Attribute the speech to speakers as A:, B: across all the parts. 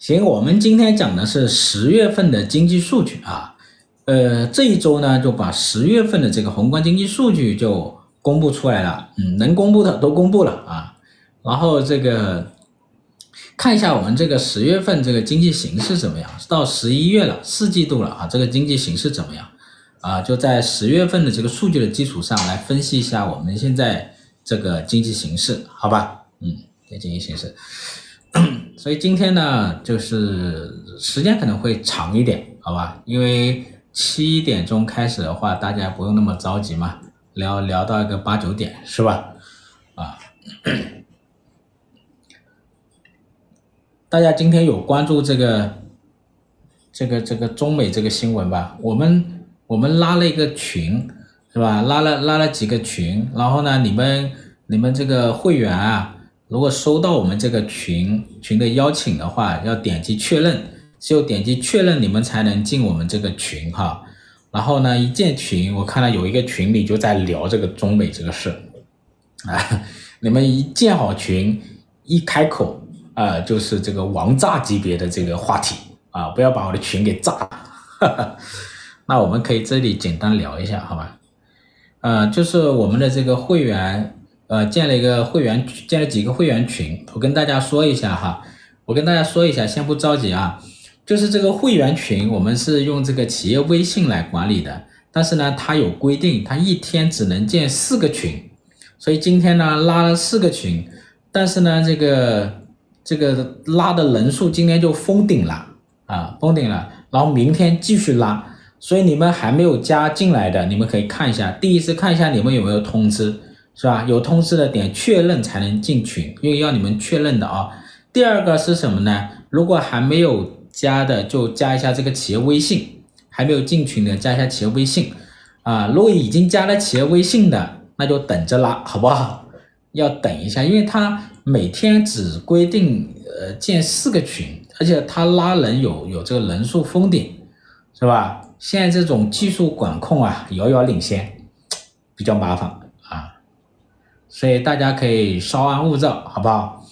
A: 行，我们今天讲的是十月份的经济数据啊，呃，这一周呢就把十月份的这个宏观经济数据就公布出来了，嗯，能公布的都公布了啊，然后这个看一下我们这个十月份这个经济形势怎么样？到十一月了，四季度了啊，这个经济形势怎么样？啊，就在十月份的这个数据的基础上来分析一下我们现在这个经济形势，好吧？嗯，这经济形势。所以今天呢，就是时间可能会长一点，好吧？因为七点钟开始的话，大家不用那么着急嘛，聊聊到一个八九点，是吧？啊，大家今天有关注这个这个这个中美这个新闻吧？我们我们拉了一个群，是吧？拉了拉了几个群，然后呢，你们你们这个会员啊。如果收到我们这个群群的邀请的话，要点击确认，只有点击确认，你们才能进我们这个群哈。然后呢，一进群，我看到有一个群里就在聊这个中美这个事，啊，你们一建好群，一开口啊，就是这个王炸级别的这个话题啊，不要把我的群给炸了。那我们可以这里简单聊一下，好吧？呃，就是我们的这个会员。呃，建了一个会员，建了几个会员群，我跟大家说一下哈，我跟大家说一下，先不着急啊，就是这个会员群，我们是用这个企业微信来管理的，但是呢，它有规定，它一天只能建四个群，所以今天呢拉了四个群，但是呢，这个这个拉的人数今天就封顶了啊，封顶了，然后明天继续拉，所以你们还没有加进来的，你们可以看一下，第一次看一下你们有没有通知。是吧？有通知的点确认才能进群，因为要你们确认的啊。第二个是什么呢？如果还没有加的，就加一下这个企业微信；还没有进群的，加一下企业微信啊。如果已经加了企业微信的，那就等着拉，好不好？要等一下，因为他每天只规定呃建四个群，而且他拉人有有这个人数封顶，是吧？现在这种技术管控啊，遥遥领先，比较麻烦。所以大家可以稍安勿躁，好不好？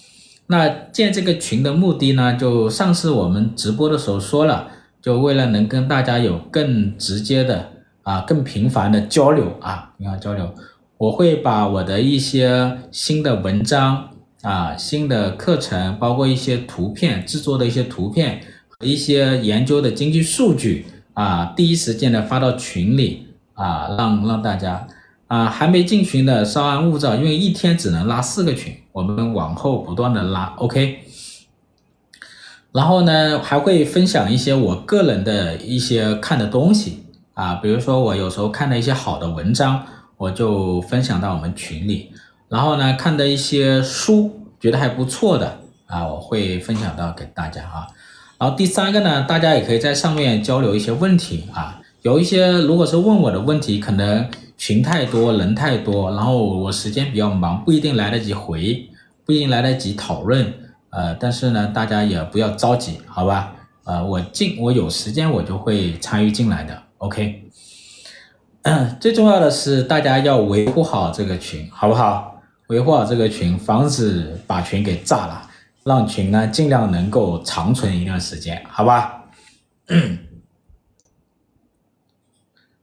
A: 那建这个群的目的呢，就上次我们直播的时候说了，就为了能跟大家有更直接的啊、更频繁的交流啊，你看交流，我会把我的一些新的文章啊、新的课程，包括一些图片制作的一些图片和一些研究的经济数据啊，第一时间的发到群里啊，让让大家。啊，还没进群的稍安勿躁，因为一天只能拉四个群，我们往后不断的拉，OK。然后呢，还会分享一些我个人的一些看的东西啊，比如说我有时候看的一些好的文章，我就分享到我们群里。然后呢，看的一些书，觉得还不错的啊，我会分享到给大家啊。然后第三个呢，大家也可以在上面交流一些问题啊，有一些如果是问我的问题，可能。群太多，人太多，然后我时间比较忙，不一定来得及回，不一定来得及讨论，呃，但是呢，大家也不要着急，好吧？呃，我进，我有时间我就会参与进来的，OK。最重要的是大家要维护好这个群，好不好？维护好这个群，防止把群给炸了，让群呢尽量能够长存一段时间，好吧？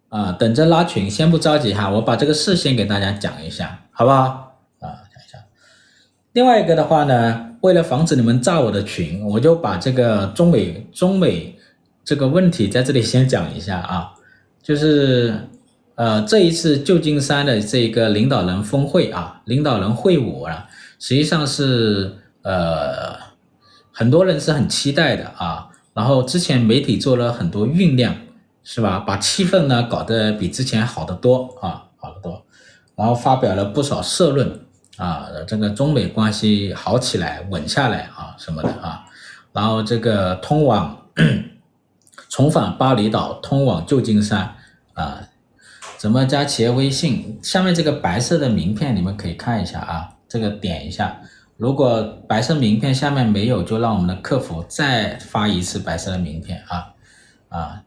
A: 啊，等着拉群，先不着急哈，我把这个事先给大家讲一下，好不好？啊，讲一下。另外一个的话呢，为了防止你们炸我的群，我就把这个中美中美这个问题在这里先讲一下啊，就是呃这一次旧金山的这个领导人峰会啊，领导人会晤啊，实际上是呃很多人是很期待的啊，然后之前媒体做了很多酝酿。是吧？把气氛呢搞得比之前好得多啊，好得多，然后发表了不少社论啊，这个中美关系好起来、稳下来啊什么的啊，然后这个通往重返巴厘岛、通往旧金山啊，怎么加企业微信？下面这个白色的名片你们可以看一下啊，这个点一下，如果白色名片下面没有，就让我们的客服再发一次白色的名片啊啊。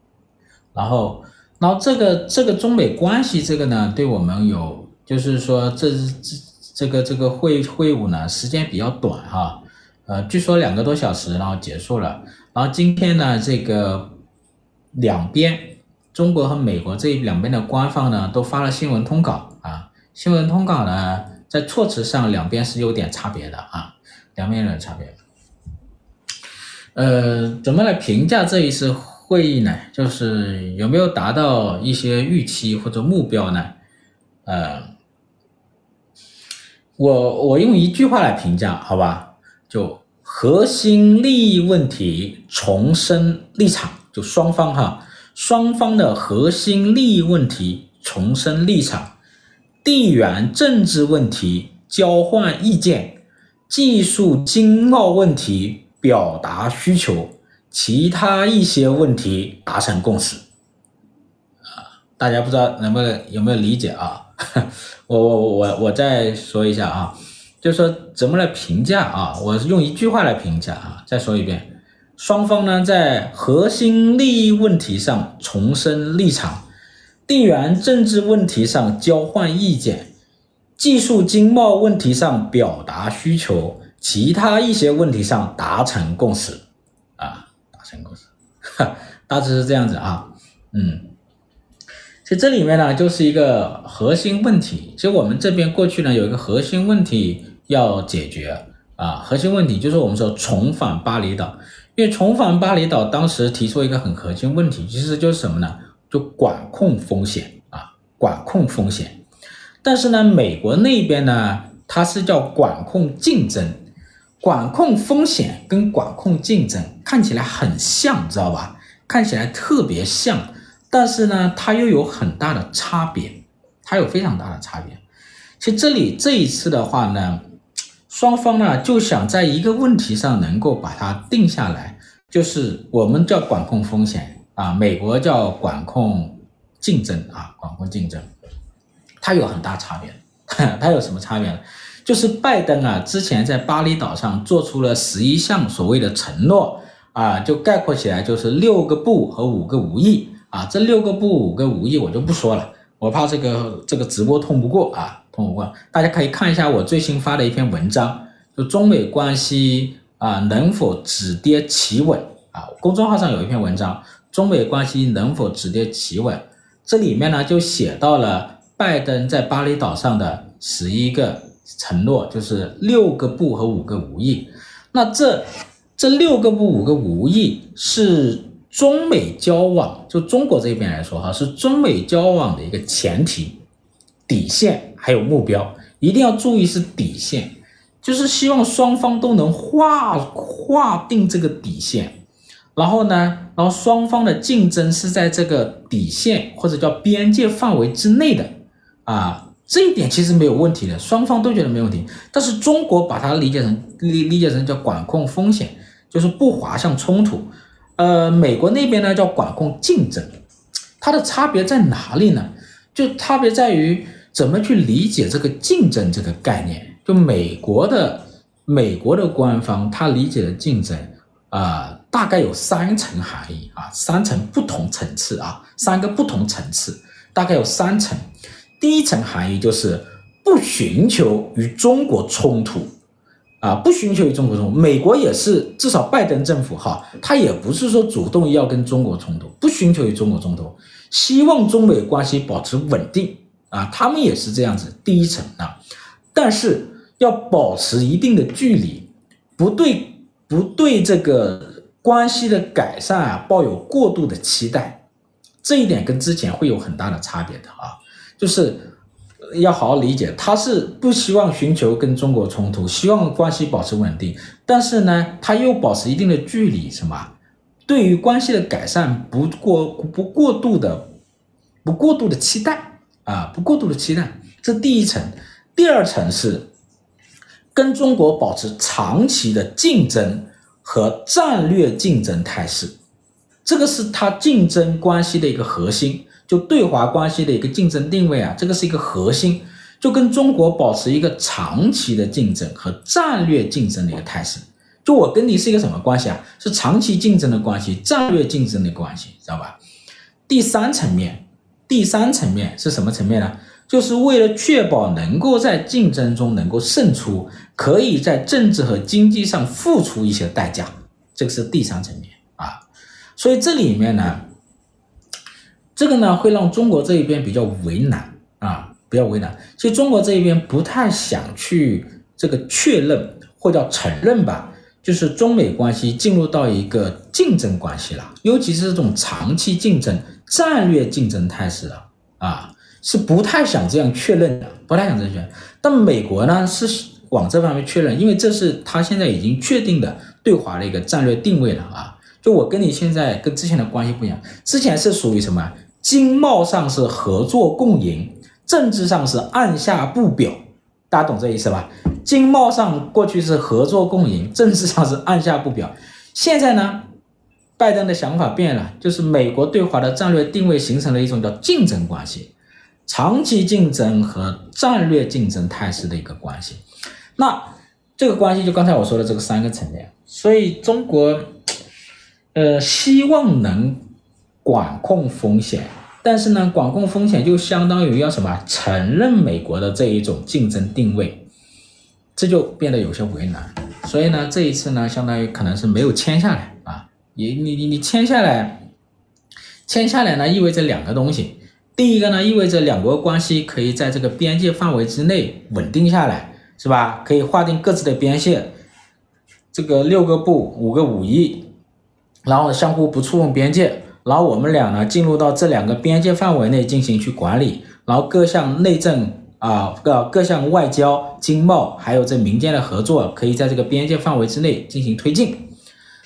A: 然后，然后这个这个中美关系这个呢，对我们有，就是说这这这个这个会会晤呢，时间比较短哈，呃，据说两个多小时，然后结束了。然后今天呢，这个两边中国和美国这两边的官方呢，都发了新闻通稿啊。新闻通稿呢，在措辞上两边是有点差别的啊，两边有点差别。呃，怎么来评价这一次会议呢？就是有没有达到一些预期或者目标呢？呃，我我用一句话来评价，好吧？就核心利益问题重申立场，就双方哈，双方的核心利益问题重申立场，地缘政治问题交换意见，技术经贸问题表达需求，其他一些问题达成共识。啊，大家不知道能不能有没有理解啊？我我我我再说一下啊，就是说怎么来评价啊？我是用一句话来评价啊。再说一遍，双方呢在核心利益问题上重申立场，地缘政治问题上交换意见，技术经贸问题上表达需求。其他一些问题上达成共识，大致是这样子啊，嗯，其实这里面呢就是一个核心问题。其实我们这边过去呢有一个核心问题要解决啊，核心问题就是我们说重返巴厘岛，因为重返巴厘岛当时提出一个很核心问题，其实就是什么呢？就管控风险啊，管控风险。但是呢，美国那边呢，它是叫管控竞争。管控风险跟管控竞争看起来很像，知道吧？看起来特别像，但是呢，它又有很大的差别，它有非常大的差别。其实这里这一次的话呢，双方呢就想在一个问题上能够把它定下来，就是我们叫管控风险啊，美国叫管控竞争啊，管控竞争，它有很大差别，它有什么差别呢？就是拜登啊，之前在巴厘岛上做出了十一项所谓的承诺啊，就概括起来就是六个不和五个无意啊。这六个不五个无意我就不说了，我怕这个这个直播通不过啊，通不过。大家可以看一下我最新发的一篇文章，就中美关系啊能否止跌企稳啊？公众号上有一篇文章，中美关系能否止跌企稳？这里面呢就写到了拜登在巴厘岛上的十一个。承诺就是六个不和五个无意，那这这六个不五个无意是中美交往，就中国这边来说哈，是中美交往的一个前提、底线还有目标，一定要注意是底线，就是希望双方都能划划定这个底线，然后呢，然后双方的竞争是在这个底线或者叫边界范围之内的啊。这一点其实没有问题的，双方都觉得没问题。但是中国把它理解成理理解成叫管控风险，就是不滑向冲突。呃，美国那边呢叫管控竞争，它的差别在哪里呢？就差别在于怎么去理解这个竞争这个概念。就美国的美国的官方他理解的竞争啊、大概有三层含义啊，三层不同层次啊，三个不同层次，大概有三层。第一层含义就是不寻求与中国冲突，啊，不寻求与中国冲突。美国也是，至少拜登政府哈，他也不是说主动要跟中国冲突，不寻求与中国冲突，希望中美关系保持稳定啊，他们也是这样子。第一层啊，但是要保持一定的距离，不对不对这个关系的改善啊抱有过度的期待，这一点跟之前会有很大的差别的啊。就是要好好理解，他是不希望寻求跟中国冲突，希望关系保持稳定，但是呢，他又保持一定的距离，什么？对于关系的改善不过不过度的不过度的期待啊，不过度的期待，这第一层。第二层是跟中国保持长期的竞争和战略竞争态势，这个是他竞争关系的一个核心。就对华关系的一个竞争定位啊，这个是一个核心，就跟中国保持一个长期的竞争和战略竞争的一个态势。就我跟你是一个什么关系啊？是长期竞争的关系，战略竞争的关系，知道吧？第三层面，第三层面是什么层面呢？就是为了确保能够在竞争中能够胜出，可以在政治和经济上付出一些代价，这个是第三层面啊。所以这里面呢，这个呢会让中国这一边比较为难啊，比较为难。其实中国这一边不太想去这个确认或叫承认吧，就是中美关系进入到一个竞争关系了，尤其是这种长期竞争、战略竞争态势了啊。是不太想这样确认的，不太想这样确认。但美国呢是往这方面确认，因为这是他现在已经确定的对华的一个战略定位了啊。就我跟你现在跟之前的关系不一样，之前是属于什么？经贸上是合作共赢，政治上是按下不表。大家懂这意思吧？经贸上过去是合作共赢，政治上是按下不表。现在呢，拜登的想法变了，就是美国对华的战略定位形成了一种叫竞争关系。长期竞争和战略竞争态势的一个关系，那这个关系就刚才我说的这个三个层面，所以中国，呃，希望能管控风险，但是呢，管控风险就相当于要什么？承认美国的这一种竞争定位，这就变得有些为难。所以呢，这一次呢，相当于可能是没有签下来啊，你你你你签下来，签下来呢，意味着两个东西。第一个呢，意味着两国关系可以在这个边界范围之内稳定下来，是吧？可以划定各自的边界，这个六个不，五个五一，然后相互不触碰边界，然后我们俩呢进入到这两个边界范围内进行去管理，然后各项内政啊，各各项外交、经贸，还有这民间的合作，可以在这个边界范围之内进行推进。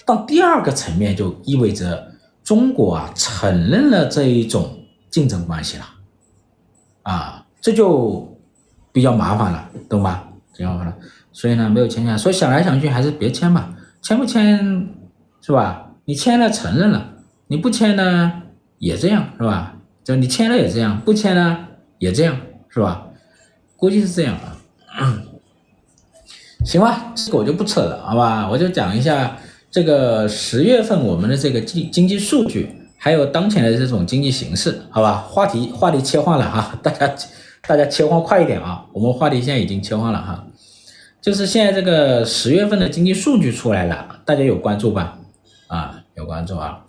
A: 到第二个层面，就意味着中国啊承认了这一种。竞争关系了，啊，这就比较麻烦了，懂吧？比较麻烦了，所以呢，没有签下。所以想来想去，还是别签吧。签不签，是吧？你签了承认了，你不签呢也这样，是吧？就你签了也这样，不签呢也这样，是吧？估计是这样啊。行吧，这个我就不扯了，好吧？我就讲一下这个十月份我们的这个经经济数据。还有当前的这种经济形势，好吧，话题话题切换了哈，大家大家切换快一点啊，我们话题现在已经切换了哈，就是现在这个十月份的经济数据出来了，大家有关注吧？啊，有关注啊，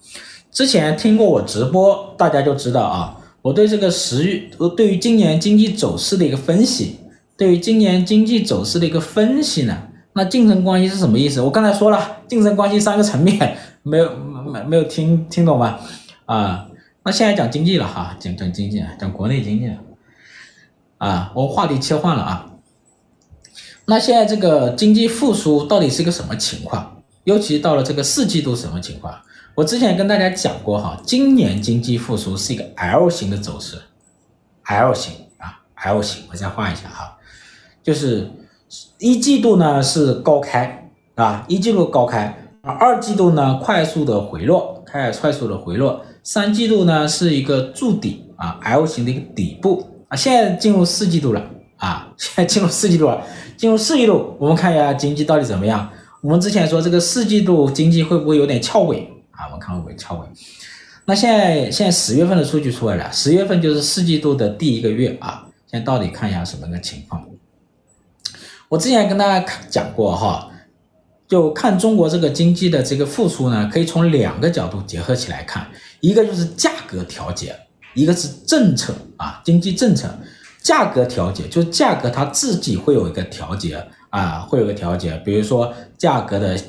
A: 之前听过我直播，大家就知道啊，我对这个十月，对于今年经济走势的一个分析，对于今年经济走势的一个分析呢，那竞争关系是什么意思？我刚才说了，竞争关系三个层面，没有没没有听听懂吧？啊，那现在讲经济了哈，讲讲经济，讲国内经济，啊，我话题切换了啊。那现在这个经济复苏到底是一个什么情况？尤其到了这个四季度什么情况？我之前跟大家讲过哈，今年经济复苏是一个 L 型的走势，L 型啊，L 型，我再画一下哈，就是一季度呢是高开啊，一季度高开，而二季度呢快速的回落，开始快速的回落。三季度呢是一个筑底啊，L 型的一个底部啊，现在进入四季度了啊，现在进入四季度了，进入四季度，我们看一下经济到底怎么样。我们之前说这个四季度经济会不会有点翘尾啊？我们看会不会翘尾？那现在现在十月份的数据出来了，十月份就是四季度的第一个月啊，现在到底看一下什么个情况？我之前跟大家讲过哈。就看中国这个经济的这个复苏呢，可以从两个角度结合起来看，一个就是价格调节，一个是政策啊，经济政策。价格调节就是价格它自己会有一个调节啊，会有个调节，比如说价格的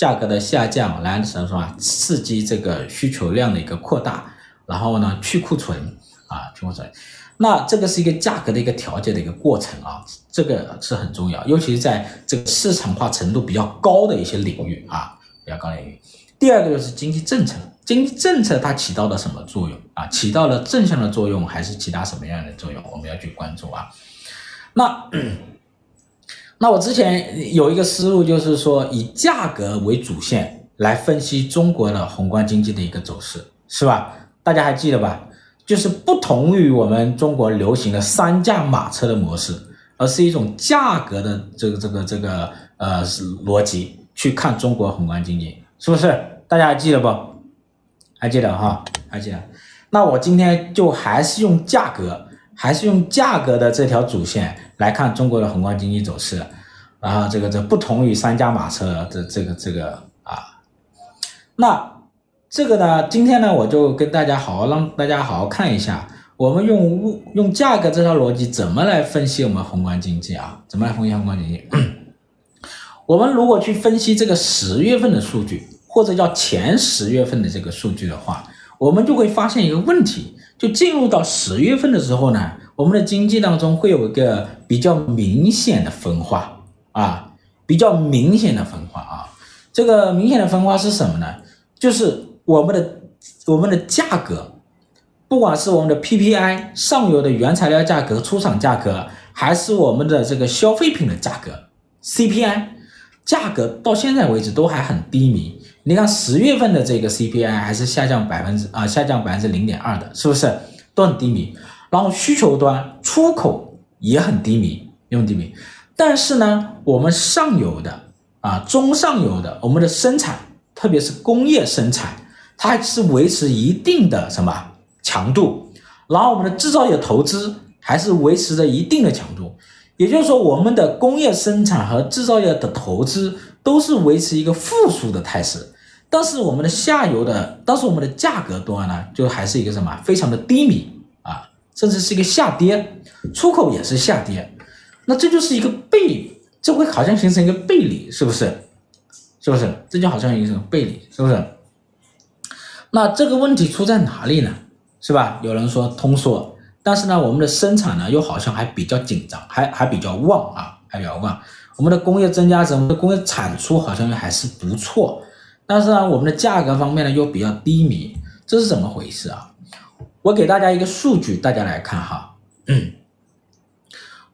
A: 价格的下降来什么什么刺激这个需求量的一个扩大，然后呢去库存啊去库存。那这个是一个价格的一个调节的一个过程啊，这个是很重要，尤其是在这个市场化程度比较高的一些领域啊，比较高领域。第二个就是经济政策，经济政策它起到了什么作用啊？起到了正向的作用，还是其他什么样的作用？我们要去关注啊。那那我之前有一个思路，就是说以价格为主线来分析中国的宏观经济的一个走势，是吧？大家还记得吧？就是不同于我们中国流行的三驾马车的模式，而是一种价格的这个这个这个呃逻辑去看中国宏观经济，是不是？大家还记得不？还记得哈？还记得？那我今天就还是用价格，还是用价格的这条主线来看中国的宏观经济走势。然后这个这不同于三驾马车这这个这个啊，那这个呢，今天呢我就跟大家好好让大家好好看一下，我们用物用价格这套逻辑怎么来分析我们宏观经济啊？怎么来分析宏观经济？我们如果去分析这个十月份的数据，或者叫前十月份的这个数据的话，我们就会发现一个问题，就进入到十月份的时候呢，我们的经济当中会有一个比较明显的分化。啊，比较明显的分化啊，这个明显的分化是什么呢？就是我们的我们的价格，不管是我们的 PPI 上游的原材料价格、出厂价格，还是我们的这个消费品的价格 CPI，价格到现在为止都还很低迷。你看十月份的这个 CPI 还是下降百分之啊，下降百分之零点二的，是不是都很低迷？然后需求端出口也很低迷，也很低迷。但是呢，我们上游的啊，中上游的，我们的生产，特别是工业生产，它还是维持一定的什么强度，然后我们的制造业投资还是维持着一定的强度，也就是说，我们的工业生产和制造业的投资都是维持一个复苏的态势，但是我们的下游的，但是我们的价格端呢，就还是一个什么非常的低迷啊，甚至是一个下跌，出口也是下跌。那这就是一个背，这会好像形成一个背离，是不是？是不是？这就好像一个背离，是不是？那这个问题出在哪里呢？是吧？有人说通缩，但是呢，我们的生产呢又好像还比较紧张，还还比较旺啊，还比较旺。我们的工业增加值，我们的工业产出好像还是不错，但是呢，我们的价格方面呢又比较低迷，这是怎么回事啊？我给大家一个数据，大家来看哈。嗯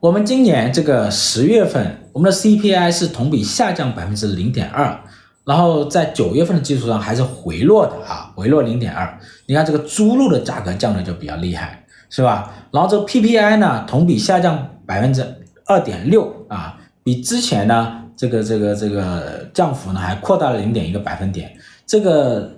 A: 我们今年这个十月份，我们的 CPI 是同比下降百分之零点二，然后在九月份的基础上还是回落的啊，回落零点二。你看这个猪肉的价格降的就比较厉害，是吧？然后这个 PPI 呢，同比下降百分之二点六啊，比之前呢这个这个这个降幅呢还扩大了零点一个百分点。这个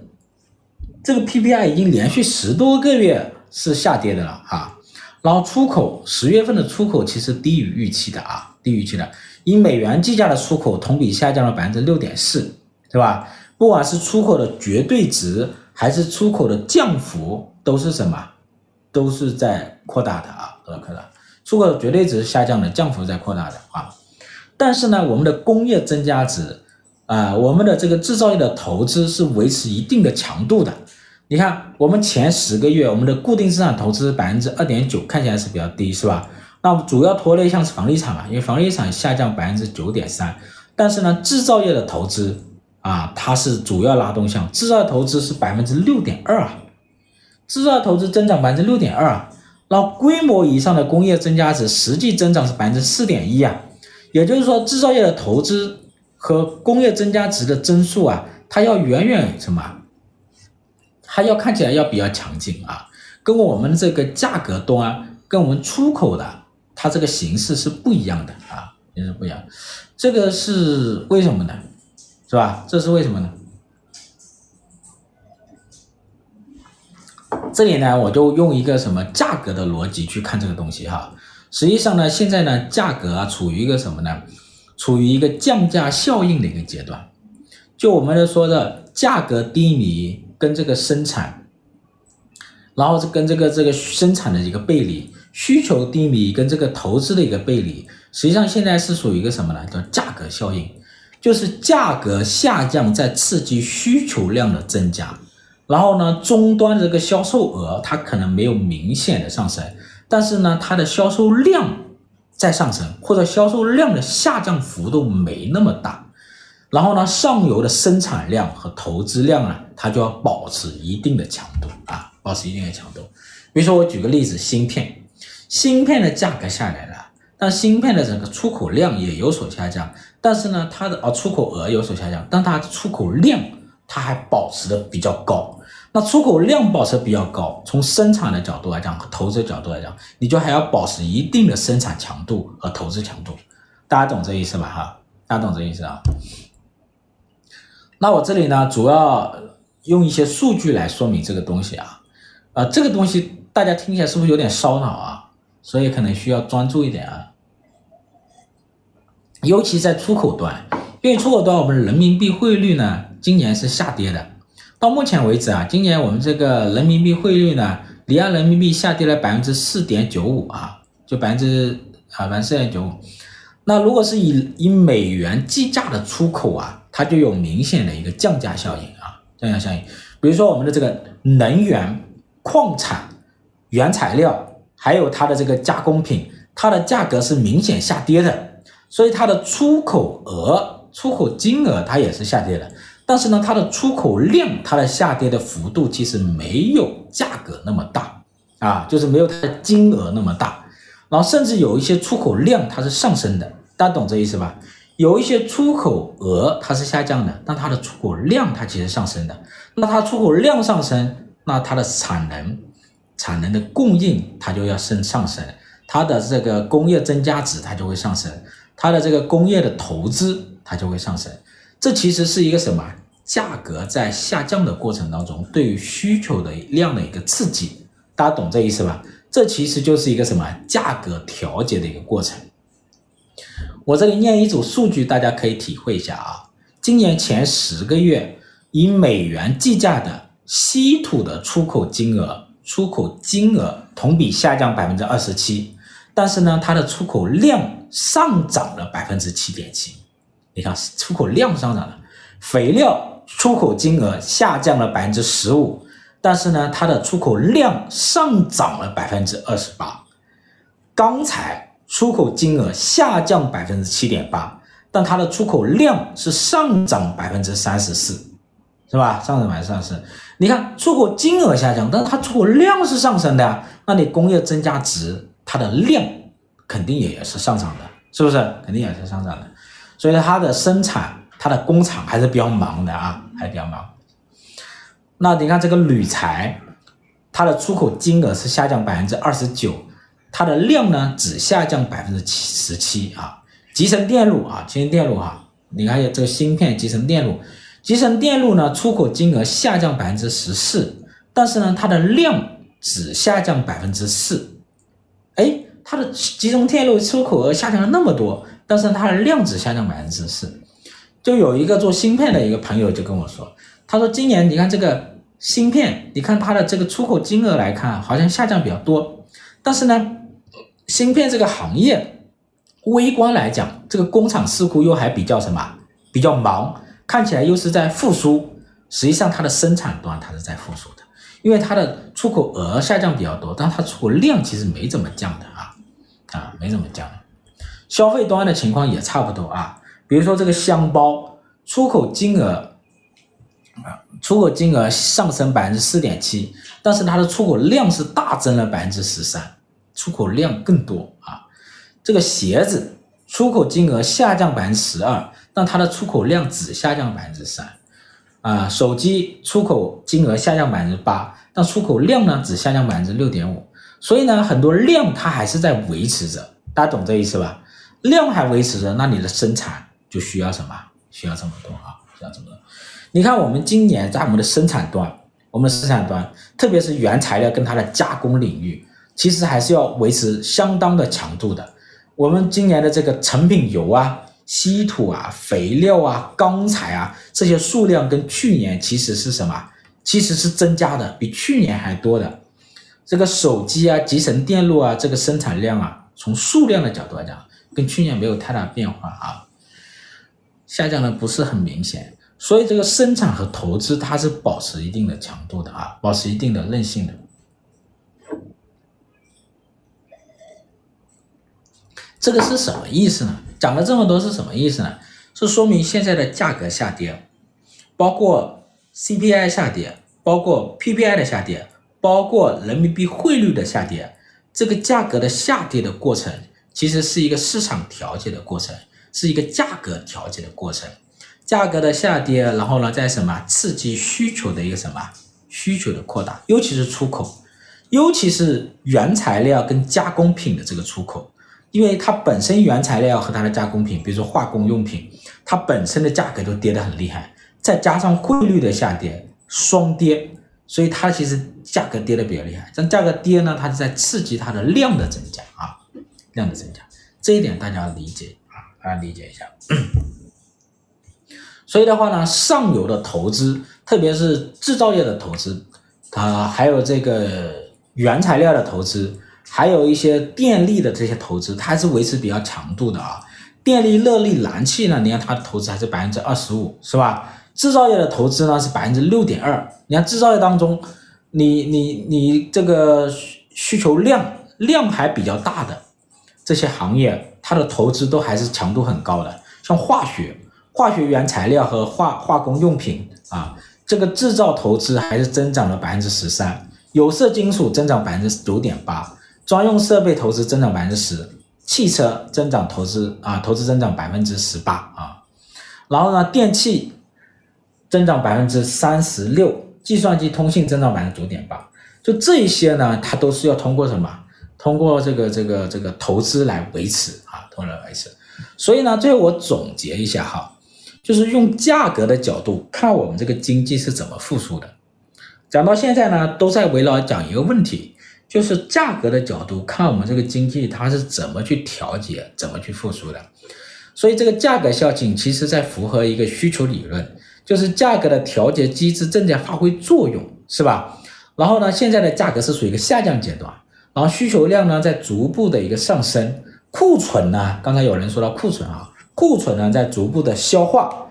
A: 这个 PPI 已经连续十多个月是下跌的了啊。然后出口十月份的出口其实低于预期的啊，低于预期的。以美元计价的出口同比下降了百分之六点四，对吧？不管是出口的绝对值还是出口的降幅，都是什么？都是在扩大的啊，都在扩大。出口的绝对值下降的，降幅在扩大的啊。但是呢，我们的工业增加值啊、我们的这个制造业的投资是维持一定的强度的。你看，我们前十个月，我们的固定资产投资百分之二点九，看起来是比较低，是吧？那主要拖累项是房地产嘛，因为房地产下降百分之九点三。但是呢，制造业的投资啊，它是主要拉动项，制造投资是百分之六点二啊，制造投资增长百分之六点二啊。那规模以上的工业增加值实际增长是百分之四点一啊，也就是说，制造业的投资和工业增加值的增速啊，它要远远什么？它要看起来要比较强劲啊，跟我们这个价格端，跟我们出口的它这个形式是不一样的啊，也是不一样。这个是为什么呢？是吧？这是为什么呢？这里呢，我就用一个什么价格的逻辑去看这个东西哈。实际上呢，现在呢，价格啊处于一个什么呢？处于一个降价效应的一个阶段。就我们说的价格低迷。跟这个生产，然后是跟这个这个生产的一个背离，需求低迷跟这个投资的一个背离，实际上现在是属于一个什么呢？叫价格效应，就是价格下降在刺激需求量的增加，然后呢，终端这个销售额它可能没有明显的上升，但是呢，它的销售量在上升，或者销售量的下降幅度没那么大。然后呢，上游的生产量和投资量呢，它就要保持一定的强度啊，保持一定的强度。比如说，我举个例子，芯片，芯片的价格下来了，但芯片的整个出口量也有所下降，但是呢，它的啊出口额有所下降，但它出口量它还保持的比较高。那出口量保持比较高，从生产的角度来讲和投资角度来讲，你就还要保持一定的生产强度和投资强度。大家懂这意思吧？哈，大家懂这意思啊？那我这里呢，主要用一些数据来说明这个东西啊，呃，这个东西大家听起来是不是有点烧脑啊？所以可能需要专注一点啊。尤其在出口端，因为出口端我们人民币汇率呢，今年是下跌的。到目前为止啊，今年我们这个人民币汇率呢，离岸人民币下跌了百分之四点九五啊，就百分之啊百分之四点九五。那如果是以以美元计价的出口啊，它就有明显的一个降价效应啊，降价效应。比如说我们的这个能源、矿产、原材料，还有它的这个加工品，它的价格是明显下跌的，所以它的出口额、出口金额它也是下跌的。但是呢，它的出口量，它的下跌的幅度其实没有价格那么大啊，就是没有它的金额那么大。然后甚至有一些出口量它是上升的，大家懂这意思吧？有一些出口额它是下降的，但它的出口量它其实上升的。那它出口量上升，那它的产能、产能的供应它就要升上升，它的这个工业增加值它就会上升，它的这个工业的投资它就会上升。这其实是一个什么？价格在下降的过程当中，对于需求的量的一个刺激，大家懂这意思吧？这其实就是一个什么？价格调节的一个过程。我这里念一组数据，大家可以体会一下啊。今年前十个月，以美元计价的稀土的出口金额，出口金额同比下降百分之二十七，但是呢，它的出口量上涨了百分之七点七。你看，出口量上涨了，肥料出口金额下降了百分之十五，但是呢，它的出口量上涨了百分之二十八。钢材出口金额下降百分之七点八，但它的出口量是上涨百分之三十四，是吧？上涨百分之三十四。你看，出口金额下降，但是它出口量是上升的呀。那你工业增加值，它的量肯定也是上涨的，是不是？肯定也是上涨的。所以它的生产，它的工厂还是比较忙的啊，还是比较忙。那你看这个铝材，它的出口金额是下降百分之二十九，它的量呢只下降百分之七十七啊。集成电路啊，集成电路啊，你看一下这个芯片集成电路，集成电路呢出口金额下降百分之十四，但是呢它的量只下降百分之四。哎，它的集成电路出口额下降了那么多。但是它的量只下降百分之四，就有一个做芯片的一个朋友就跟我说，他说今年你看这个芯片，你看它的这个出口金额来看，好像下降比较多，但是呢，芯片这个行业微观来讲，这个工厂似乎又还比较什么，比较忙，看起来又是在复苏，实际上它的生产端它是在复苏的，因为它的出口额下降比较多，但它出口量其实没怎么降的啊，啊，没怎么降。消费端的情况也差不多啊，比如说这个箱包出口金额啊，出口金额上升百分之四点七，但是它的出口量是大增了百分之十三，出口量更多啊。这个鞋子出口金额下降百分之十二，但它的出口量只下降百分之三啊。手机出口金额下降百分之八，但出口量呢只下降百分之六点五，所以呢很多量它还是在维持着，大家懂这意思吧？量还维持着，那你的生产就需要什么？需要这么多啊，需要这么多。你看，我们今年在我们的生产端，我们的生产端，特别是原材料跟它的加工领域，其实还是要维持相当的强度的。我们今年的这个成品油啊、稀土啊、肥料啊、钢材啊这些数量跟去年其实是什么？其实是增加的，比去年还多的。这个手机啊、集成电路啊，这个生产量啊，从数量的角度来讲。跟去年没有太大变化啊，下降的不是很明显，所以这个生产和投资它是保持一定的强度的啊，保持一定的韧性的。这个是什么意思呢？讲了这么多是什么意思呢？是说明现在的价格下跌，包括 CPI 下跌，包括 PPI 的下跌，包括人民币汇率的下跌，这个价格的下跌的过程。其实是一个市场调节的过程，是一个价格调节的过程，价格的下跌，然后呢，在什么刺激需求的一个什么需求的扩大，尤其是出口，尤其是原材料跟加工品的这个出口，因为它本身原材料和它的加工品，比如说化工用品，它本身的价格都跌得很厉害，再加上汇率的下跌，双跌，所以它其实价格跌得比较厉害。但价格跌呢，它是在刺激它的量的增加啊。量的增加，这一点大家要理解，大家理解一下。所以的话呢，上游的投资，特别是制造业的投资，啊，还有这个原材料的投资，还有一些电力的这些投资，它还是维持比较强度的啊。电力、热力、燃气呢，你看它的投资还是百分之二十五，是吧？制造业的投资呢是百分之六点二。你看制造业当中，你你你这个需求量量还比较大的这些行业，它的投资都还是强度很高的，像化学。化学原材料和化化工用品啊，这个制造投资还是增长了百分之十三，有色金属增长百分之九点八，专用设备投资增长百分之十，汽车增长投资啊，投资增长百分之十八啊，然后呢，电器增长百分之三十六，计算机通信增长百分之九点八，就这一些呢，它都是要通过什么？通过这个这个这个投资来维持啊，通过来维持。所以呢，最后我总结一下哈。就是用价格的角度看我们这个经济是怎么复苏的。讲到现在呢，都在围绕讲一个问题，就是价格的角度看我们这个经济它是怎么去调节、怎么去复苏的。所以这个价格效应其实在符合一个需求理论，就是价格的调节机制正在发挥作用，是吧？然后呢，现在的价格是属于一个下降阶段，然后需求量呢在逐步的一个上升，库存呢，刚才有人说到库存啊。库存呢在逐步的消化，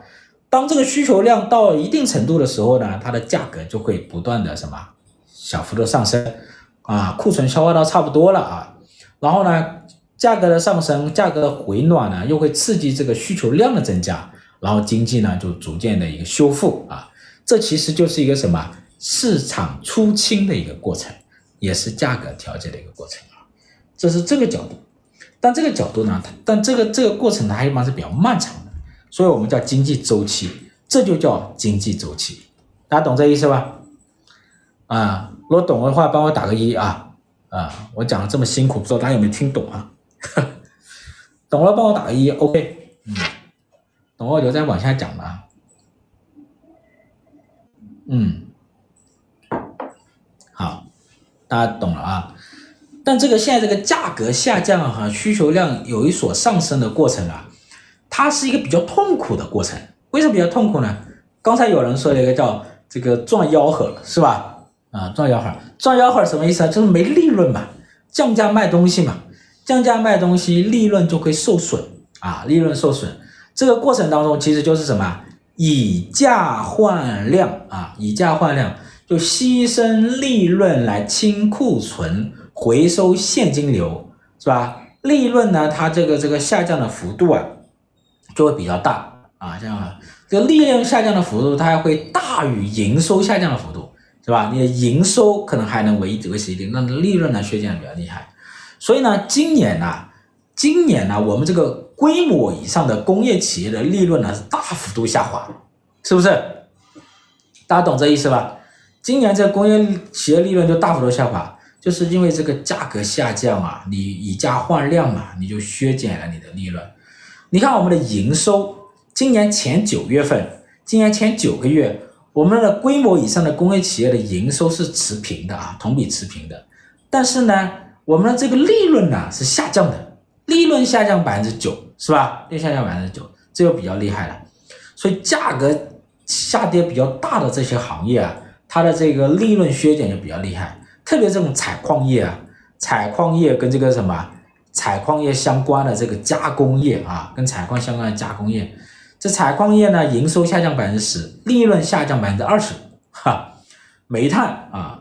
A: 当这个需求量到一定程度的时候呢，它的价格就会不断的什么小幅度上升啊，库存消化到差不多了啊，然后呢，价格的上升，价格的回暖呢，又会刺激这个需求量的增加，然后经济呢就逐渐的一个修复啊，这其实就是一个什么市场出清的一个过程，也是价格调节的一个过程啊，这是这个角度。但这个角度呢，但这个这个过程呢，还一般是比较漫长的，所以我们叫经济周期，这就叫经济周期，大家懂这意思吧？啊，如果懂的话，帮我打个一啊啊！我讲的这么辛苦，不知道大家有没有听懂啊？懂了，帮我打个一，OK，嗯，懂了我就再往下讲吧。嗯，好，大家懂了啊。但这个现在这个价格下降和需求量有一所上升的过程啊，它是一个比较痛苦的过程。为什么比较痛苦呢？刚才有人说了一个叫这个撞吆喝，是吧？啊，撞吆喝，撞吆喝什么意思啊？就是没利润嘛，降价卖东西嘛，降价卖东西，利润就会受损啊，利润受损。这个过程当中其实就是什么？以价换量啊，以价换量，就牺牲利润来清库存。回收现金流是吧？利润呢？它这个这个下降的幅度啊，就会比较大啊。这样啊，这个利润下降的幅度，它还会大于营收下降的幅度，是吧？你的营收可能还能维维持一定，那利润呢，削减的比较厉害。所以呢，今年呢，今年呢，我们这个规模以上的工业企业的利润呢是大幅度下滑，是不是？大家懂这意思吧？今年这工业企业利润就大幅度下滑。就是因为这个价格下降啊，你以价换量嘛，你就削减了你的利润。你看我们的营收，今年前九月份，今年前九个月，我们的规模以上的工业企业的营收是持平的啊，同比持平的。但是呢，我们的这个利润呢是下降的，利润下降百分之九，是吧？利润下降百分之九，这就比较厉害了。所以价格下跌比较大的这些行业啊，它的这个利润削减就比较厉害。特别这种采矿业啊，采矿业跟这个什么采矿业相关的这个加工业啊，跟采矿相关的加工业，这采矿业呢，营收下降百分之十，利润下降百分之二十，哈，煤炭啊，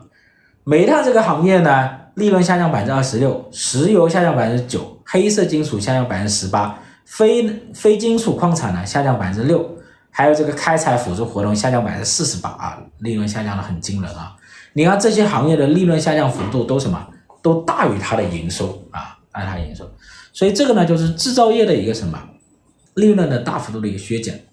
A: 煤炭这个行业呢，利润下降百分之二十六，石油下降百分之九，黑色金属下降百分之十八，非非金属矿产呢下降百分之六，还有这个开采辅助活动下降百分之四十八啊，利润下降的很惊人啊。你看这些行业的利润下降幅度都什么？都大于它的营收啊，大于它的营收。所以这个呢，就是制造业的一个什么利润的大幅度的一个削减。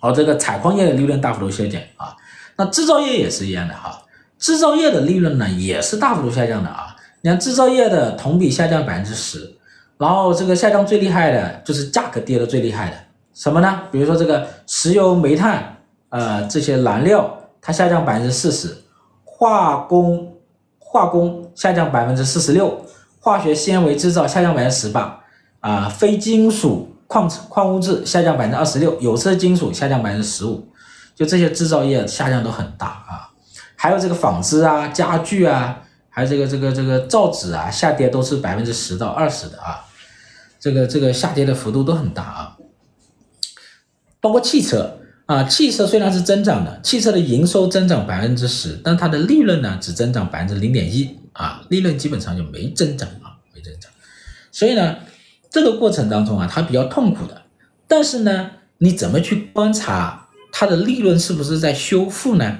A: 好，这个采矿业的利润大幅度削减啊，那制造业也是一样的哈，制造业的利润呢也是大幅度下降的啊。你看制造业的同比下降百分之十，然后这个下降最厉害的就是价格跌的最厉害的什么呢？比如说这个石油、煤炭，呃，这些燃料它下降百分之四十。化工化工下降百分之四十六，化学纤维制造下降百分之十八，啊，非金属矿矿物质下降百分之二十六，有色金属下降百分之十五，就这些制造业下降都很大啊。还有这个纺织啊、家具啊，还有这个这个这个造纸啊，下跌都是百分之十到二十的啊，这个这个下跌的幅度都很大啊。包括汽车啊，汽车虽然是增长的，汽车的营收增长百分之十，但它的利润呢只增长百分之零点一啊，利润基本上就没增长啊，没增长。所以呢，这个过程当中啊，它比较痛苦的。但是呢，你怎么去观察它的利润是不是在修复呢？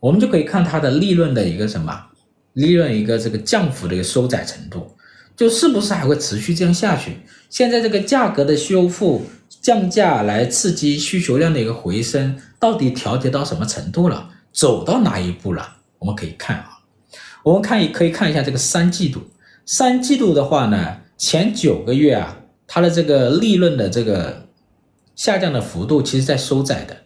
A: 我们就可以看它的利润的一个什么，利润一个这个降幅的一个收窄程度，就是不是还会持续这样下去？现在这个价格的修复、降价来刺激需求量的一个回升，到底调节到什么程度了？走到哪一步了？我们可以看啊，我们看也可以看一下这个三季度，三季度的话呢，前九个月啊，它的这个利润的这个下降的幅度，其实在收窄的。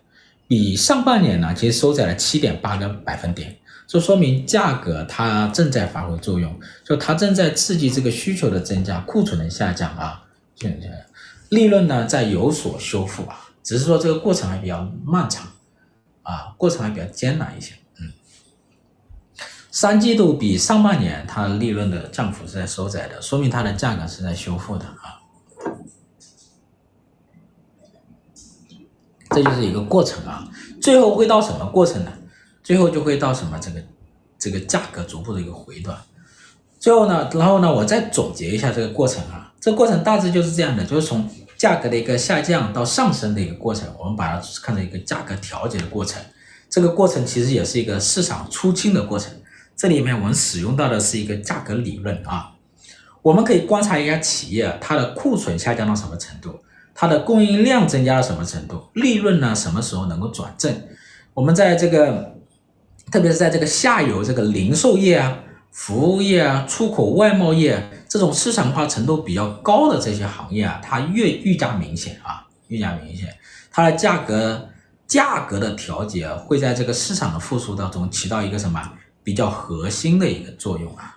A: 比上半年呢，其实收窄了七点八个百分点，就说明价格它正在发挥作用，就它正在刺激这个需求的增加，库存的下降啊，现在利润呢在有所修复啊，只是说这个过程还比较漫长啊，过程还比较艰难一些，嗯，三季度比上半年它利润的降幅是在收窄的，说明它的价格是在修复的啊。这就是一个过程啊，最后会到什么过程呢？最后就会到什么这个这个价格逐步的一个回暖。最后呢，然后呢，我再总结一下这个过程啊，这过程大致就是这样的，就是从价格的一个下降到上升的一个过程，我们把它看成一个价格调节的过程。这个过程其实也是一个市场出清的过程。这里面我们使用到的是一个价格理论啊，我们可以观察一下企业它的库存下降到什么程度。它的供应量增加到什么程度？利润呢？什么时候能够转正？我们在这个，特别是在这个下游这个零售业啊、服务业啊、出口外贸业这种市场化程度比较高的这些行业啊，它越愈加明显啊，愈加明显，它的价格价格的调节会在这个市场的复苏当中起到一个什么比较核心的一个作用啊。